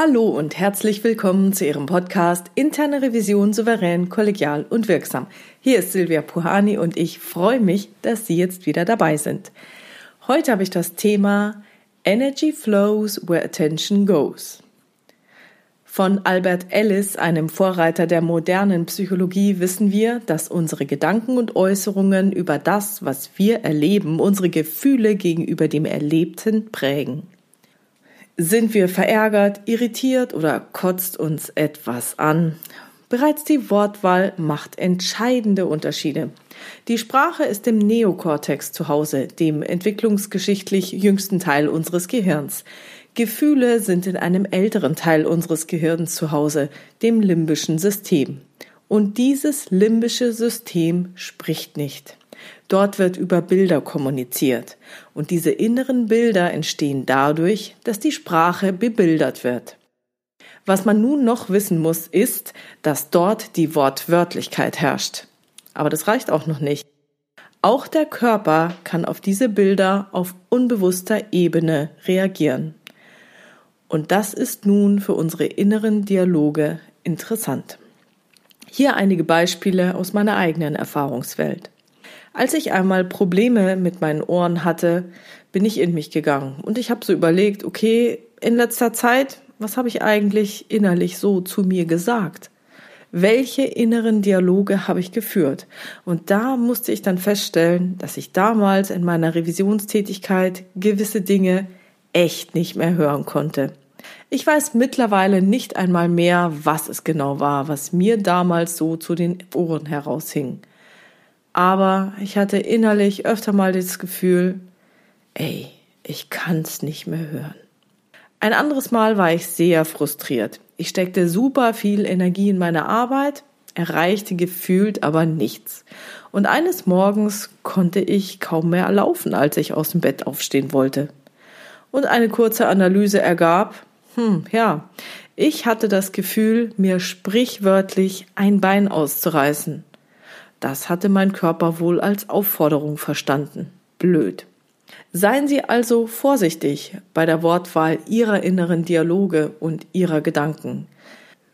Hallo und herzlich willkommen zu Ihrem Podcast Interne Revision souverän, kollegial und wirksam. Hier ist Silvia Puhani und ich freue mich, dass Sie jetzt wieder dabei sind. Heute habe ich das Thema Energy flows where attention goes. Von Albert Ellis, einem Vorreiter der modernen Psychologie, wissen wir, dass unsere Gedanken und Äußerungen über das, was wir erleben, unsere Gefühle gegenüber dem Erlebten prägen. Sind wir verärgert, irritiert oder kotzt uns etwas an? Bereits die Wortwahl macht entscheidende Unterschiede. Die Sprache ist im Neokortex zu Hause, dem entwicklungsgeschichtlich jüngsten Teil unseres Gehirns. Gefühle sind in einem älteren Teil unseres Gehirns zu Hause, dem limbischen System. Und dieses limbische System spricht nicht. Dort wird über Bilder kommuniziert. Und diese inneren Bilder entstehen dadurch, dass die Sprache bebildert wird. Was man nun noch wissen muss, ist, dass dort die Wortwörtlichkeit herrscht. Aber das reicht auch noch nicht. Auch der Körper kann auf diese Bilder auf unbewusster Ebene reagieren. Und das ist nun für unsere inneren Dialoge interessant. Hier einige Beispiele aus meiner eigenen Erfahrungswelt. Als ich einmal Probleme mit meinen Ohren hatte, bin ich in mich gegangen und ich habe so überlegt, okay, in letzter Zeit, was habe ich eigentlich innerlich so zu mir gesagt? Welche inneren Dialoge habe ich geführt? Und da musste ich dann feststellen, dass ich damals in meiner Revisionstätigkeit gewisse Dinge echt nicht mehr hören konnte. Ich weiß mittlerweile nicht einmal mehr, was es genau war, was mir damals so zu den Ohren heraushing aber ich hatte innerlich öfter mal das Gefühl, ey, ich kann's nicht mehr hören. Ein anderes Mal war ich sehr frustriert. Ich steckte super viel Energie in meine Arbeit, erreichte gefühlt aber nichts. Und eines Morgens konnte ich kaum mehr laufen, als ich aus dem Bett aufstehen wollte. Und eine kurze Analyse ergab, hm, ja, ich hatte das Gefühl, mir sprichwörtlich ein Bein auszureißen. Das hatte mein Körper wohl als Aufforderung verstanden. Blöd. Seien Sie also vorsichtig bei der Wortwahl Ihrer inneren Dialoge und Ihrer Gedanken.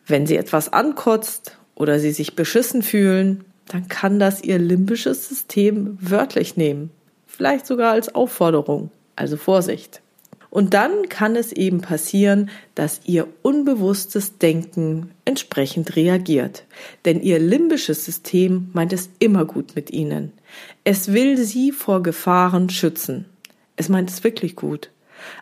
Wenn Sie etwas ankotzt oder Sie sich beschissen fühlen, dann kann das Ihr limbisches System wörtlich nehmen. Vielleicht sogar als Aufforderung. Also Vorsicht. Und dann kann es eben passieren, dass ihr unbewusstes Denken entsprechend reagiert. Denn ihr limbisches System meint es immer gut mit ihnen. Es will sie vor Gefahren schützen. Es meint es wirklich gut.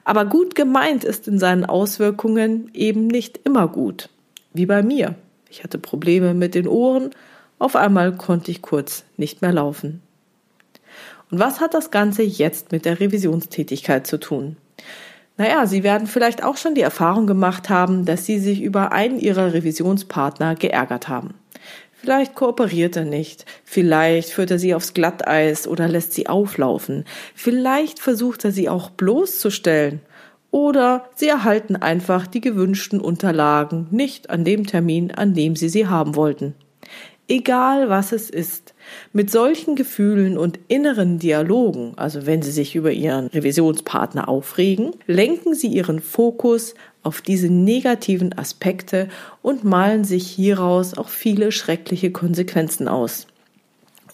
Aber gut gemeint ist in seinen Auswirkungen eben nicht immer gut. Wie bei mir. Ich hatte Probleme mit den Ohren. Auf einmal konnte ich kurz nicht mehr laufen. Und was hat das Ganze jetzt mit der Revisionstätigkeit zu tun? Naja, Sie werden vielleicht auch schon die Erfahrung gemacht haben, dass Sie sich über einen Ihrer Revisionspartner geärgert haben. Vielleicht kooperiert er nicht, vielleicht führt er sie aufs Glatteis oder lässt sie auflaufen, vielleicht versucht er sie auch bloßzustellen oder sie erhalten einfach die gewünschten Unterlagen nicht an dem Termin, an dem sie sie haben wollten. Egal was es ist, mit solchen Gefühlen und inneren Dialogen, also wenn Sie sich über Ihren Revisionspartner aufregen, lenken Sie Ihren Fokus auf diese negativen Aspekte und malen sich hieraus auch viele schreckliche Konsequenzen aus.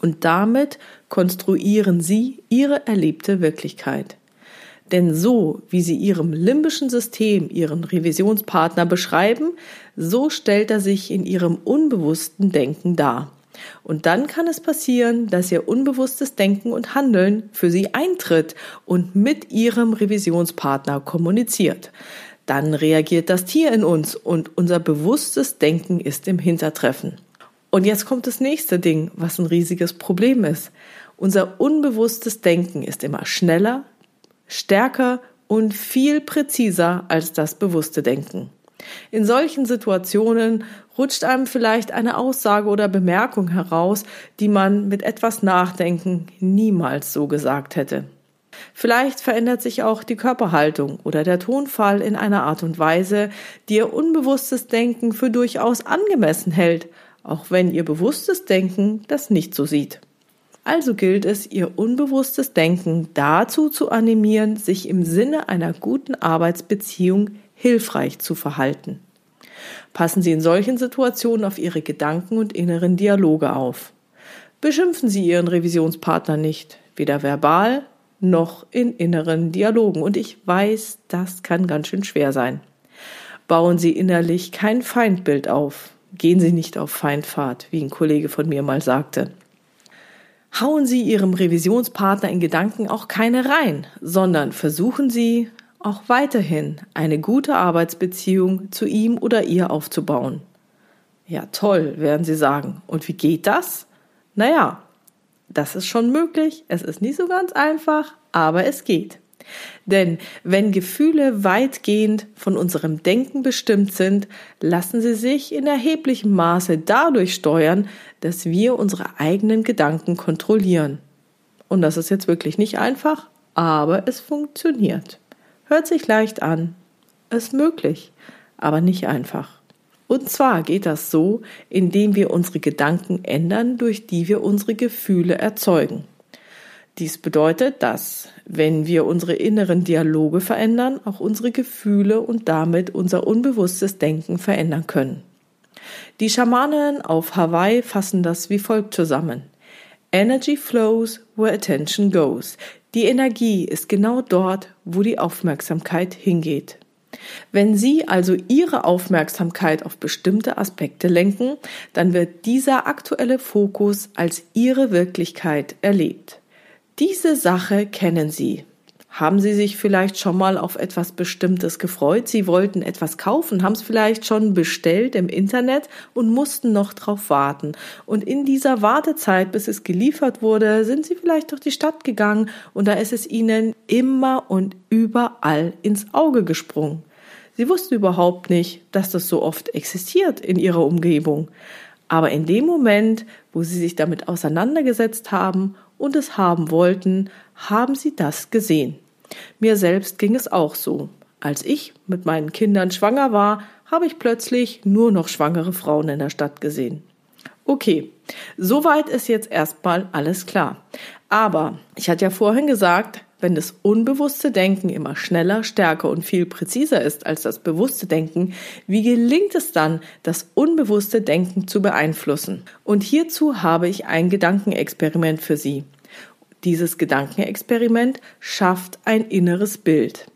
Und damit konstruieren Sie Ihre erlebte Wirklichkeit. Denn so, wie Sie Ihrem limbischen System Ihren Revisionspartner beschreiben, so stellt er sich in Ihrem unbewussten Denken dar. Und dann kann es passieren, dass Ihr unbewusstes Denken und Handeln für Sie eintritt und mit Ihrem Revisionspartner kommuniziert. Dann reagiert das Tier in uns und unser bewusstes Denken ist im Hintertreffen. Und jetzt kommt das nächste Ding, was ein riesiges Problem ist. Unser unbewusstes Denken ist immer schneller, stärker und viel präziser als das bewusste Denken. In solchen Situationen rutscht einem vielleicht eine Aussage oder Bemerkung heraus, die man mit etwas Nachdenken niemals so gesagt hätte. Vielleicht verändert sich auch die Körperhaltung oder der Tonfall in einer Art und Weise, die ihr unbewusstes Denken für durchaus angemessen hält, auch wenn ihr bewusstes Denken das nicht so sieht. Also gilt es, ihr unbewusstes Denken dazu zu animieren, sich im Sinne einer guten Arbeitsbeziehung hilfreich zu verhalten. Passen Sie in solchen Situationen auf Ihre Gedanken und inneren Dialoge auf. Beschimpfen Sie Ihren Revisionspartner nicht, weder verbal noch in inneren Dialogen. Und ich weiß, das kann ganz schön schwer sein. Bauen Sie innerlich kein Feindbild auf. Gehen Sie nicht auf Feindfahrt, wie ein Kollege von mir mal sagte. Hauen Sie Ihrem Revisionspartner in Gedanken auch keine rein, sondern versuchen Sie auch weiterhin eine gute Arbeitsbeziehung zu ihm oder ihr aufzubauen. Ja, toll, werden Sie sagen. Und wie geht das? Naja, das ist schon möglich. Es ist nicht so ganz einfach, aber es geht. Denn wenn Gefühle weitgehend von unserem Denken bestimmt sind, lassen sie sich in erheblichem Maße dadurch steuern, dass wir unsere eigenen Gedanken kontrollieren. Und das ist jetzt wirklich nicht einfach, aber es funktioniert. Hört sich leicht an, ist möglich, aber nicht einfach. Und zwar geht das so, indem wir unsere Gedanken ändern, durch die wir unsere Gefühle erzeugen. Dies bedeutet, dass, wenn wir unsere inneren Dialoge verändern, auch unsere Gefühle und damit unser unbewusstes Denken verändern können. Die Schamanen auf Hawaii fassen das wie folgt zusammen. Energy flows where attention goes. Die Energie ist genau dort, wo die Aufmerksamkeit hingeht. Wenn Sie also Ihre Aufmerksamkeit auf bestimmte Aspekte lenken, dann wird dieser aktuelle Fokus als Ihre Wirklichkeit erlebt. Diese Sache kennen Sie. Haben Sie sich vielleicht schon mal auf etwas Bestimmtes gefreut? Sie wollten etwas kaufen, haben es vielleicht schon bestellt im Internet und mussten noch drauf warten. Und in dieser Wartezeit, bis es geliefert wurde, sind Sie vielleicht durch die Stadt gegangen und da ist es Ihnen immer und überall ins Auge gesprungen. Sie wussten überhaupt nicht, dass das so oft existiert in Ihrer Umgebung. Aber in dem Moment, wo Sie sich damit auseinandergesetzt haben und es haben wollten, haben Sie das gesehen. Mir selbst ging es auch so. Als ich mit meinen Kindern schwanger war, habe ich plötzlich nur noch schwangere Frauen in der Stadt gesehen. Okay, soweit ist jetzt erstmal alles klar. Aber ich hatte ja vorhin gesagt, wenn das unbewusste Denken immer schneller, stärker und viel präziser ist als das bewusste Denken, wie gelingt es dann, das unbewusste Denken zu beeinflussen? Und hierzu habe ich ein Gedankenexperiment für Sie. Dieses Gedankenexperiment schafft ein inneres Bild.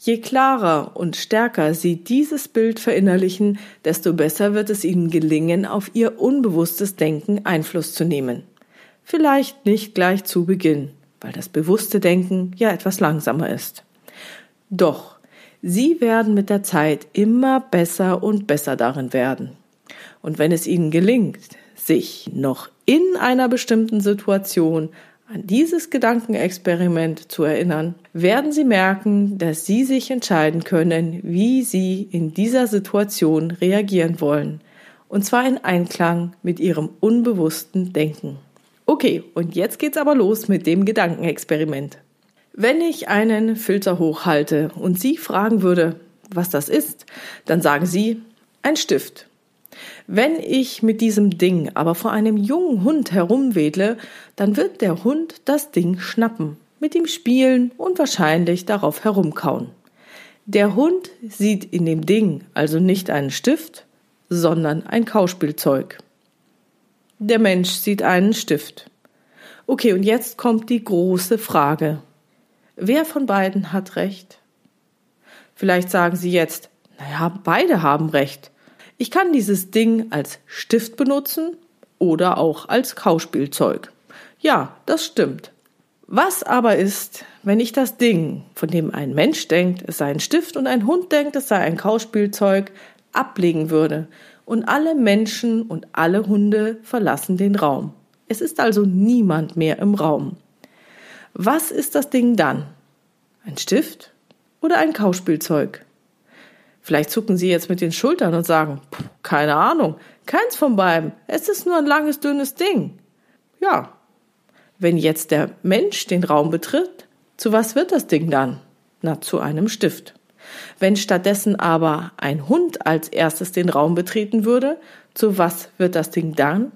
Je klarer und stärker Sie dieses Bild verinnerlichen, desto besser wird es Ihnen gelingen, auf Ihr unbewusstes Denken Einfluss zu nehmen. Vielleicht nicht gleich zu Beginn, weil das bewusste Denken ja etwas langsamer ist. Doch, Sie werden mit der Zeit immer besser und besser darin werden. Und wenn es Ihnen gelingt, sich noch in einer bestimmten Situation an dieses Gedankenexperiment zu erinnern, werden Sie merken, dass Sie sich entscheiden können, wie Sie in dieser Situation reagieren wollen. Und zwar in Einklang mit Ihrem unbewussten Denken. Okay, und jetzt geht's aber los mit dem Gedankenexperiment. Wenn ich einen Filter hochhalte und Sie fragen würde, was das ist, dann sagen Sie, ein Stift. Wenn ich mit diesem Ding aber vor einem jungen Hund herumwedle, dann wird der Hund das Ding schnappen, mit ihm spielen und wahrscheinlich darauf herumkauen. Der Hund sieht in dem Ding also nicht einen Stift, sondern ein Kauspielzeug. Der Mensch sieht einen Stift. Okay, und jetzt kommt die große Frage. Wer von beiden hat recht? Vielleicht sagen Sie jetzt, naja, beide haben recht. Ich kann dieses Ding als Stift benutzen oder auch als Kauspielzeug. Ja, das stimmt. Was aber ist, wenn ich das Ding, von dem ein Mensch denkt, es sei ein Stift und ein Hund denkt, es sei ein Kauspielzeug, ablegen würde und alle Menschen und alle Hunde verlassen den Raum? Es ist also niemand mehr im Raum. Was ist das Ding dann? Ein Stift oder ein Kauspielzeug? Vielleicht zucken Sie jetzt mit den Schultern und sagen, keine Ahnung, keins von beiden, es ist nur ein langes, dünnes Ding. Ja, wenn jetzt der Mensch den Raum betritt, zu was wird das Ding dann? Na, zu einem Stift. Wenn stattdessen aber ein Hund als erstes den Raum betreten würde, zu was wird das Ding dann?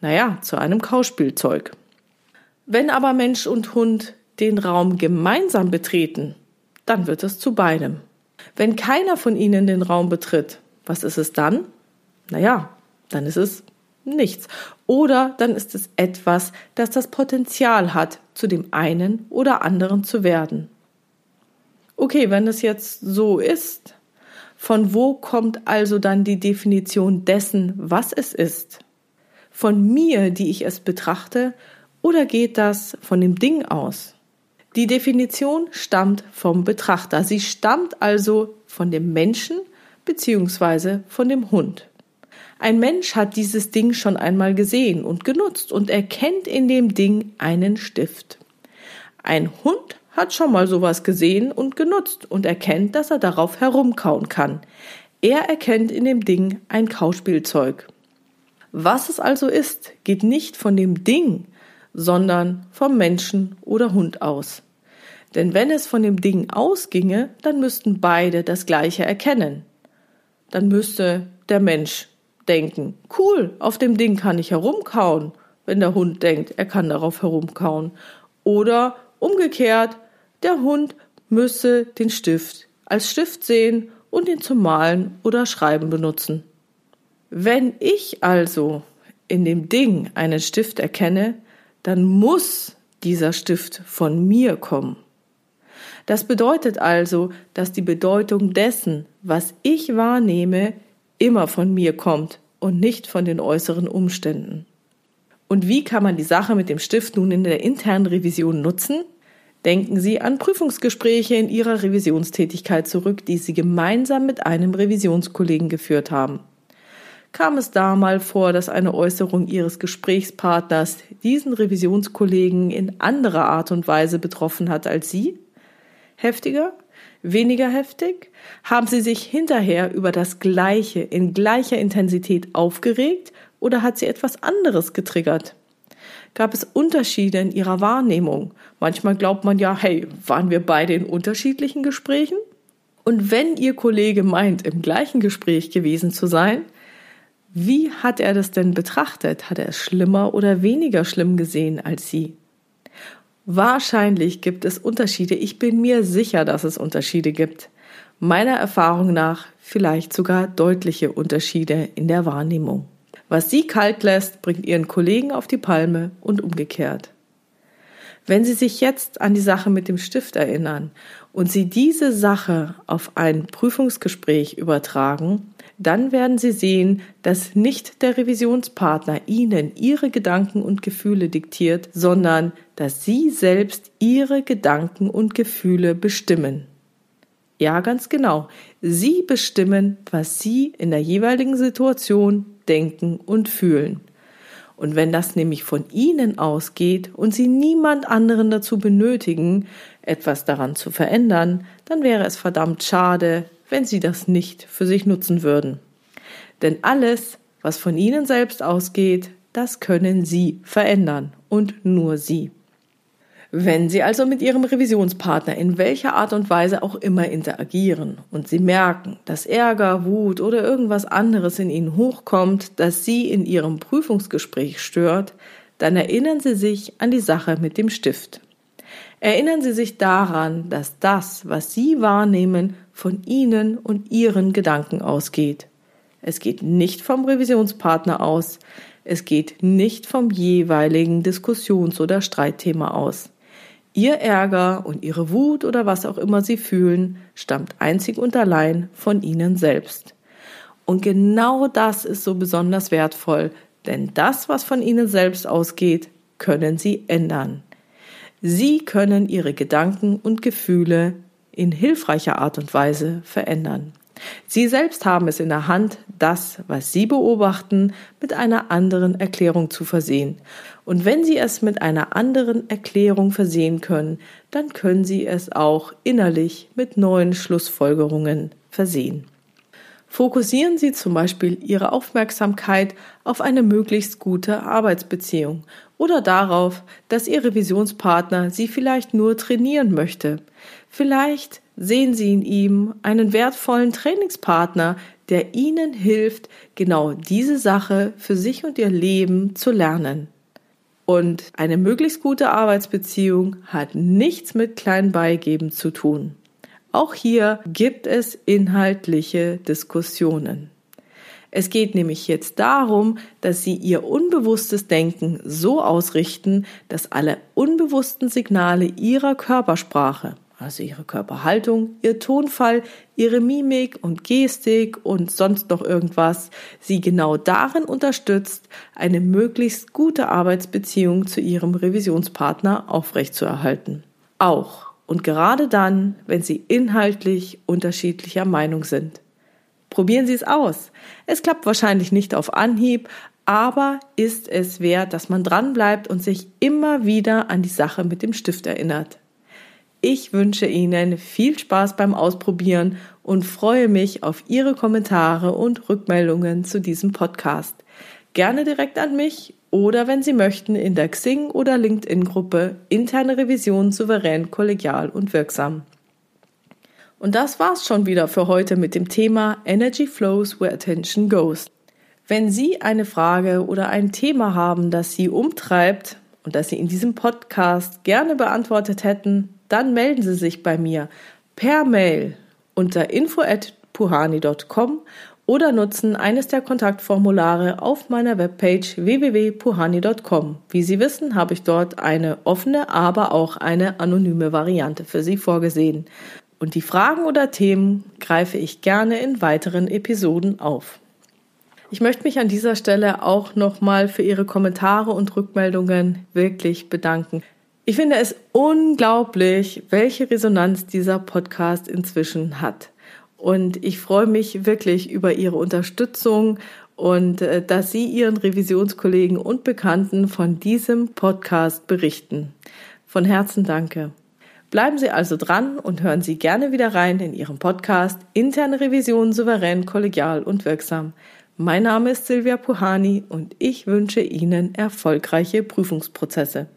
Naja, zu einem Kauspielzeug. Wenn aber Mensch und Hund den Raum gemeinsam betreten, dann wird es zu beidem. Wenn keiner von ihnen den Raum betritt, was ist es dann? Naja, dann ist es nichts. Oder dann ist es etwas, das das Potenzial hat, zu dem einen oder anderen zu werden. Okay, wenn es jetzt so ist, von wo kommt also dann die Definition dessen, was es ist? Von mir, die ich es betrachte, oder geht das von dem Ding aus? Die Definition stammt vom Betrachter. Sie stammt also von dem Menschen bzw. von dem Hund. Ein Mensch hat dieses Ding schon einmal gesehen und genutzt und erkennt in dem Ding einen Stift. Ein Hund hat schon mal sowas gesehen und genutzt und erkennt, dass er darauf herumkauen kann. Er erkennt in dem Ding ein Kauspielzeug. Was es also ist, geht nicht von dem Ding, sondern vom Menschen oder Hund aus. Denn wenn es von dem Ding ausginge, dann müssten beide das Gleiche erkennen. Dann müsste der Mensch denken, cool, auf dem Ding kann ich herumkauen, wenn der Hund denkt, er kann darauf herumkauen. Oder umgekehrt, der Hund müsse den Stift als Stift sehen und ihn zum Malen oder Schreiben benutzen. Wenn ich also in dem Ding einen Stift erkenne, dann muss dieser Stift von mir kommen. Das bedeutet also, dass die Bedeutung dessen, was ich wahrnehme, immer von mir kommt und nicht von den äußeren Umständen. Und wie kann man die Sache mit dem Stift nun in der internen Revision nutzen? Denken Sie an Prüfungsgespräche in Ihrer Revisionstätigkeit zurück, die Sie gemeinsam mit einem Revisionskollegen geführt haben. Kam es da mal vor, dass eine Äußerung Ihres Gesprächspartners diesen Revisionskollegen in anderer Art und Weise betroffen hat als Sie? Heftiger? Weniger heftig? Haben Sie sich hinterher über das Gleiche in gleicher Intensität aufgeregt oder hat Sie etwas anderes getriggert? Gab es Unterschiede in Ihrer Wahrnehmung? Manchmal glaubt man ja, hey, waren wir beide in unterschiedlichen Gesprächen? Und wenn Ihr Kollege meint, im gleichen Gespräch gewesen zu sein, wie hat er das denn betrachtet? Hat er es schlimmer oder weniger schlimm gesehen als Sie? Wahrscheinlich gibt es Unterschiede. Ich bin mir sicher, dass es Unterschiede gibt. Meiner Erfahrung nach vielleicht sogar deutliche Unterschiede in der Wahrnehmung. Was Sie kalt lässt, bringt Ihren Kollegen auf die Palme und umgekehrt. Wenn Sie sich jetzt an die Sache mit dem Stift erinnern und Sie diese Sache auf ein Prüfungsgespräch übertragen, dann werden Sie sehen, dass nicht der Revisionspartner Ihnen Ihre Gedanken und Gefühle diktiert, sondern dass Sie selbst Ihre Gedanken und Gefühle bestimmen. Ja, ganz genau. Sie bestimmen, was Sie in der jeweiligen Situation denken und fühlen. Und wenn das nämlich von Ihnen ausgeht und Sie niemand anderen dazu benötigen, etwas daran zu verändern, dann wäre es verdammt schade, wenn Sie das nicht für sich nutzen würden. Denn alles, was von Ihnen selbst ausgeht, das können Sie verändern und nur Sie. Wenn Sie also mit Ihrem Revisionspartner in welcher Art und Weise auch immer interagieren und Sie merken, dass Ärger, Wut oder irgendwas anderes in Ihnen hochkommt, das Sie in Ihrem Prüfungsgespräch stört, dann erinnern Sie sich an die Sache mit dem Stift. Erinnern Sie sich daran, dass das, was Sie wahrnehmen, von Ihnen und Ihren Gedanken ausgeht. Es geht nicht vom Revisionspartner aus. Es geht nicht vom jeweiligen Diskussions- oder Streitthema aus. Ihr Ärger und ihre Wut oder was auch immer sie fühlen, stammt einzig und allein von ihnen selbst. Und genau das ist so besonders wertvoll, denn das, was von ihnen selbst ausgeht, können sie ändern. Sie können ihre Gedanken und Gefühle in hilfreicher Art und Weise verändern. Sie selbst haben es in der Hand, das, was Sie beobachten, mit einer anderen Erklärung zu versehen. Und wenn Sie es mit einer anderen Erklärung versehen können, dann können Sie es auch innerlich mit neuen Schlussfolgerungen versehen. Fokussieren Sie zum Beispiel Ihre Aufmerksamkeit auf eine möglichst gute Arbeitsbeziehung oder darauf, dass Ihr Revisionspartner Sie vielleicht nur trainieren möchte. Vielleicht sehen Sie in ihm einen wertvollen Trainingspartner, der Ihnen hilft, genau diese Sache für sich und Ihr Leben zu lernen. Und eine möglichst gute Arbeitsbeziehung hat nichts mit klein beigeben zu tun. Auch hier gibt es inhaltliche Diskussionen. Es geht nämlich jetzt darum, dass Sie Ihr unbewusstes Denken so ausrichten, dass alle unbewussten Signale Ihrer Körpersprache, also Ihre Körperhaltung, Ihr Tonfall, Ihre Mimik und Gestik und sonst noch irgendwas, Sie genau darin unterstützt, eine möglichst gute Arbeitsbeziehung zu Ihrem Revisionspartner aufrechtzuerhalten. Auch und gerade dann, wenn Sie inhaltlich unterschiedlicher Meinung sind. Probieren Sie es aus. Es klappt wahrscheinlich nicht auf Anhieb, aber ist es wert, dass man dranbleibt und sich immer wieder an die Sache mit dem Stift erinnert. Ich wünsche Ihnen viel Spaß beim Ausprobieren und freue mich auf Ihre Kommentare und Rückmeldungen zu diesem Podcast. Gerne direkt an mich oder wenn Sie möchten in der Xing oder LinkedIn Gruppe interne Revision souverän, kollegial und wirksam. Und das war's schon wieder für heute mit dem Thema Energy Flows Where Attention Goes. Wenn Sie eine Frage oder ein Thema haben, das Sie umtreibt und das Sie in diesem Podcast gerne beantwortet hätten, dann melden Sie sich bei mir per Mail unter info@puhani.com oder nutzen eines der Kontaktformulare auf meiner Webpage www.puhani.com. Wie Sie wissen, habe ich dort eine offene, aber auch eine anonyme Variante für Sie vorgesehen und die Fragen oder Themen greife ich gerne in weiteren Episoden auf. Ich möchte mich an dieser Stelle auch nochmal für Ihre Kommentare und Rückmeldungen wirklich bedanken. Ich finde es unglaublich, welche Resonanz dieser Podcast inzwischen hat. Und ich freue mich wirklich über Ihre Unterstützung und äh, dass Sie Ihren Revisionskollegen und Bekannten von diesem Podcast berichten. Von Herzen danke. Bleiben Sie also dran und hören Sie gerne wieder rein in Ihrem Podcast Interne Revision souverän, kollegial und wirksam. Mein Name ist Silvia Puhani und ich wünsche Ihnen erfolgreiche Prüfungsprozesse.